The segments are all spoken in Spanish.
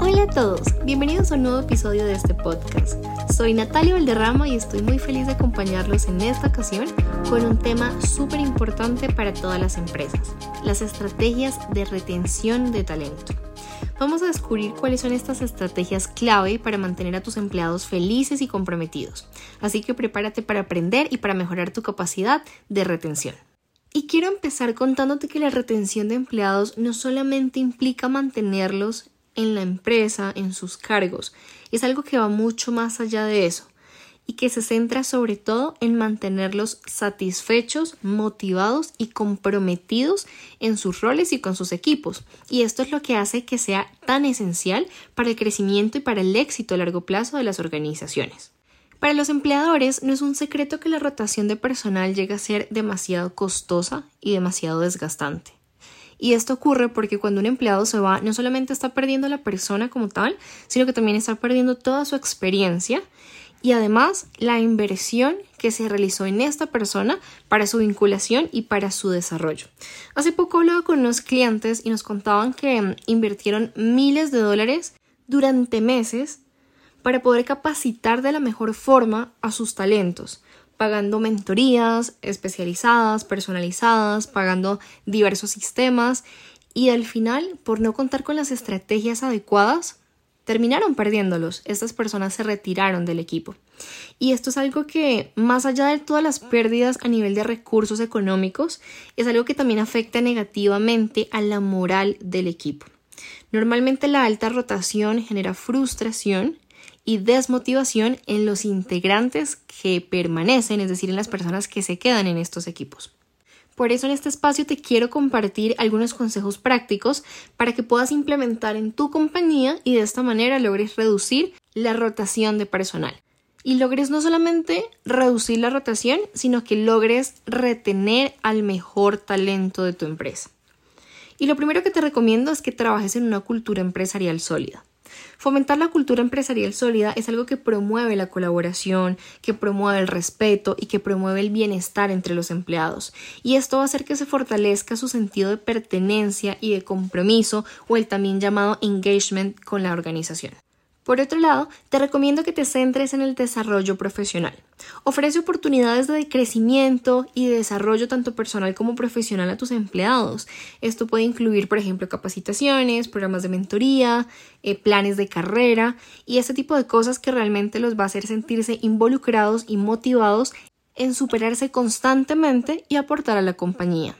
Hola a todos, bienvenidos a un nuevo episodio de este podcast. Soy Natalia Valderrama y estoy muy feliz de acompañarlos en esta ocasión con un tema súper importante para todas las empresas, las estrategias de retención de talento. Vamos a descubrir cuáles son estas estrategias clave para mantener a tus empleados felices y comprometidos. Así que prepárate para aprender y para mejorar tu capacidad de retención. Y quiero empezar contándote que la retención de empleados no solamente implica mantenerlos en la empresa, en sus cargos. Es algo que va mucho más allá de eso y que se centra sobre todo en mantenerlos satisfechos, motivados y comprometidos en sus roles y con sus equipos. Y esto es lo que hace que sea tan esencial para el crecimiento y para el éxito a largo plazo de las organizaciones. Para los empleadores no es un secreto que la rotación de personal llega a ser demasiado costosa y demasiado desgastante. Y esto ocurre porque cuando un empleado se va, no solamente está perdiendo la persona como tal, sino que también está perdiendo toda su experiencia y además la inversión que se realizó en esta persona para su vinculación y para su desarrollo. Hace poco hablaba con unos clientes y nos contaban que mm, invirtieron miles de dólares durante meses para poder capacitar de la mejor forma a sus talentos, pagando mentorías especializadas, personalizadas, pagando diversos sistemas y al final, por no contar con las estrategias adecuadas, terminaron perdiéndolos. Estas personas se retiraron del equipo. Y esto es algo que, más allá de todas las pérdidas a nivel de recursos económicos, es algo que también afecta negativamente a la moral del equipo. Normalmente la alta rotación genera frustración y desmotivación en los integrantes que permanecen, es decir, en las personas que se quedan en estos equipos. Por eso en este espacio te quiero compartir algunos consejos prácticos para que puedas implementar en tu compañía y de esta manera logres reducir la rotación de personal. Y logres no solamente reducir la rotación, sino que logres retener al mejor talento de tu empresa. Y lo primero que te recomiendo es que trabajes en una cultura empresarial sólida. Fomentar la cultura empresarial sólida es algo que promueve la colaboración, que promueve el respeto y que promueve el bienestar entre los empleados. Y esto va a hacer que se fortalezca su sentido de pertenencia y de compromiso o el también llamado engagement con la organización. Por otro lado, te recomiendo que te centres en el desarrollo profesional. Ofrece oportunidades de crecimiento y de desarrollo tanto personal como profesional a tus empleados. Esto puede incluir, por ejemplo, capacitaciones, programas de mentoría, eh, planes de carrera y ese tipo de cosas que realmente los va a hacer sentirse involucrados y motivados en superarse constantemente y aportar a la compañía.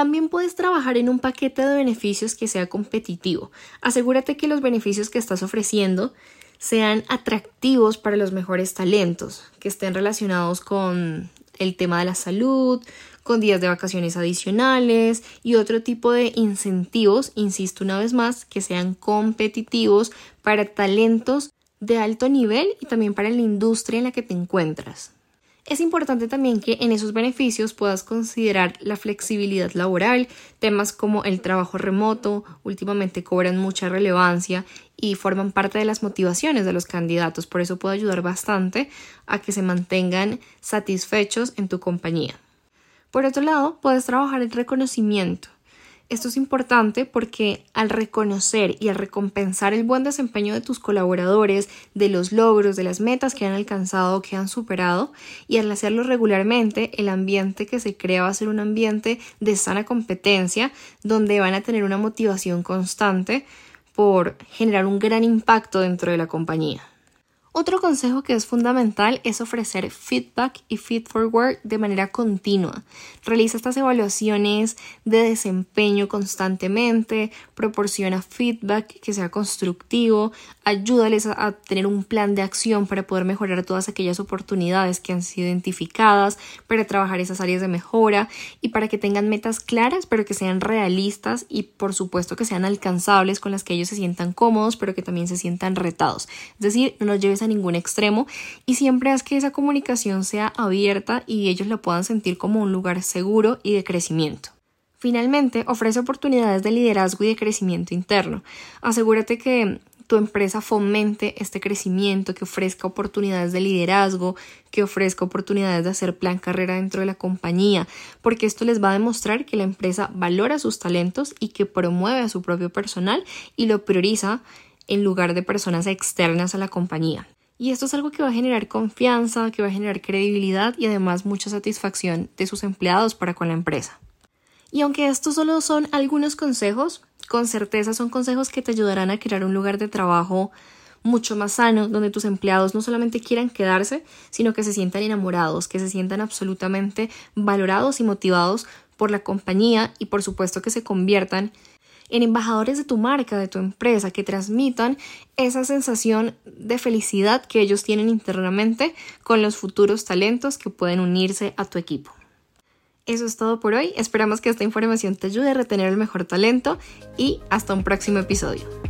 También puedes trabajar en un paquete de beneficios que sea competitivo. Asegúrate que los beneficios que estás ofreciendo sean atractivos para los mejores talentos, que estén relacionados con el tema de la salud, con días de vacaciones adicionales y otro tipo de incentivos, insisto una vez más, que sean competitivos para talentos de alto nivel y también para la industria en la que te encuentras. Es importante también que en esos beneficios puedas considerar la flexibilidad laboral, temas como el trabajo remoto, últimamente cobran mucha relevancia y forman parte de las motivaciones de los candidatos, por eso puede ayudar bastante a que se mantengan satisfechos en tu compañía. Por otro lado, puedes trabajar el reconocimiento. Esto es importante porque al reconocer y al recompensar el buen desempeño de tus colaboradores, de los logros, de las metas que han alcanzado que han superado, y al hacerlo regularmente, el ambiente que se crea va a ser un ambiente de sana competencia, donde van a tener una motivación constante por generar un gran impacto dentro de la compañía. Otro consejo que es fundamental es ofrecer feedback y feed forward de manera continua. Realiza estas evaluaciones de desempeño constantemente, proporciona feedback que sea constructivo, ayúdales a, tener un plan de acción para poder mejorar todas aquellas oportunidades que han sido identificadas, para trabajar esas áreas de mejora y para que tengan metas claras, pero que sean realistas y por supuesto que sean alcanzables con las que ellos se sientan cómodos, pero que también se sientan retados. Es decir, no nos lleves a ningún extremo y siempre haz que esa comunicación sea abierta y ellos lo puedan sentir como un lugar seguro y de crecimiento. Finalmente, ofrece oportunidades de liderazgo y de crecimiento interno. Asegúrate que tu empresa fomente este crecimiento, que ofrezca oportunidades de liderazgo, que ofrezca oportunidades de hacer plan carrera dentro de la compañía, porque esto les va a demostrar que la empresa valora sus talentos y que promueve a su propio personal y lo prioriza en lugar de personas externas a la compañía. Y esto es algo que va a generar confianza, que va a generar credibilidad y además mucha satisfacción de sus empleados para con la empresa. Y aunque estos solo son algunos consejos, con certeza son consejos que te ayudarán a crear un lugar de trabajo mucho más sano, donde tus empleados no solamente quieran quedarse, sino que se sientan enamorados, que se sientan absolutamente valorados y motivados por la compañía y por supuesto que se conviertan en embajadores de tu marca, de tu empresa, que transmitan esa sensación de felicidad que ellos tienen internamente con los futuros talentos que pueden unirse a tu equipo. Eso es todo por hoy. Esperamos que esta información te ayude a retener el mejor talento y hasta un próximo episodio.